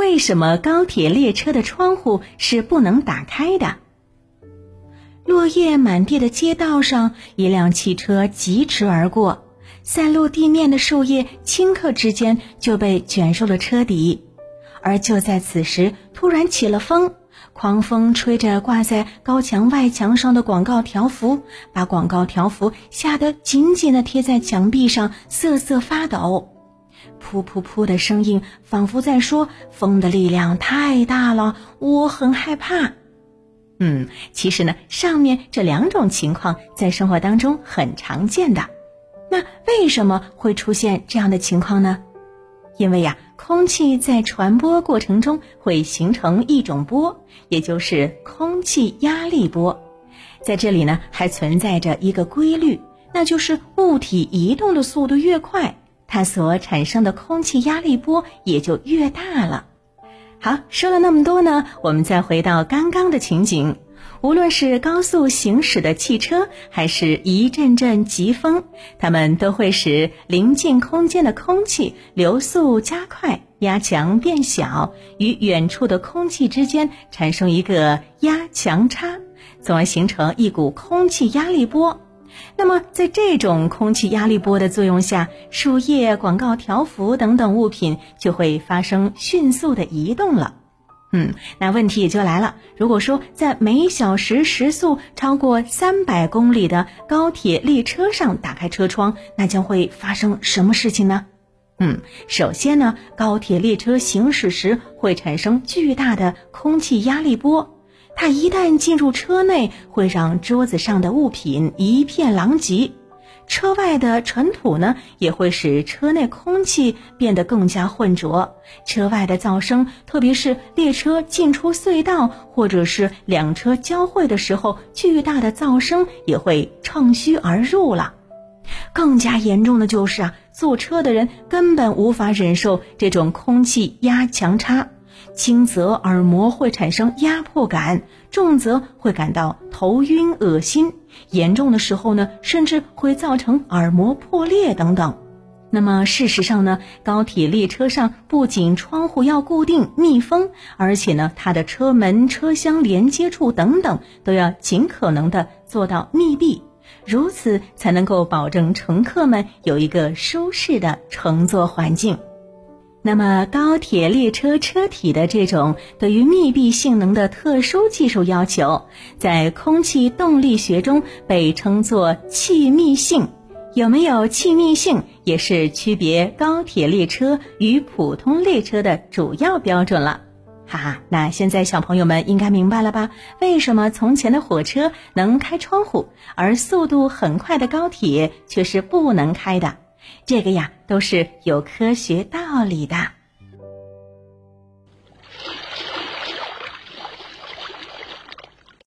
为什么高铁列车的窗户是不能打开的？落叶满地的街道上，一辆汽车疾驰而过，散落地面的树叶顷刻之间就被卷入了车底。而就在此时，突然起了风，狂风吹着挂在高墙外墙上的广告条幅，把广告条幅吓得紧紧地贴在墙壁上，瑟瑟发抖。噗噗噗的声音，仿佛在说：“风的力量太大了，我很害怕。”嗯，其实呢，上面这两种情况在生活当中很常见的。那为什么会出现这样的情况呢？因为呀，空气在传播过程中会形成一种波，也就是空气压力波。在这里呢，还存在着一个规律，那就是物体移动的速度越快，它所产生的空气压力波也就越大了。好，说了那么多呢，我们再回到刚刚的情景。无论是高速行驶的汽车，还是一阵阵疾风，它们都会使临近空间的空气流速加快，压强变小，与远处的空气之间产生一个压强差，从而形成一股空气压力波。那么，在这种空气压力波的作用下，树叶、广告条幅等等物品就会发生迅速的移动了。嗯，那问题也就来了。如果说在每小时时速超过三百公里的高铁列车上打开车窗，那将会发生什么事情呢？嗯，首先呢，高铁列车行驶时会产生巨大的空气压力波，它一旦进入车内，会让桌子上的物品一片狼藉。车外的尘土呢，也会使车内空气变得更加浑浊。车外的噪声，特别是列车进出隧道，或者是两车交汇的时候，巨大的噪声也会乘虚而入了。更加严重的就是啊，坐车的人根本无法忍受这种空气压强差。轻则耳膜会产生压迫感，重则会感到头晕恶心，严重的时候呢，甚至会造成耳膜破裂等等。那么事实上呢，高铁列车上不仅窗户要固定密封，而且呢，它的车门、车厢连接处等等都要尽可能的做到密闭，如此才能够保证乘客们有一个舒适的乘坐环境。那么，高铁列车车体的这种对于密闭性能的特殊技术要求，在空气动力学中被称作气密性。有没有气密性，也是区别高铁列车与普通列车的主要标准了。哈哈，那现在小朋友们应该明白了吧？为什么从前的火车能开窗户，而速度很快的高铁却是不能开的？这个呀，都是有科学道理的。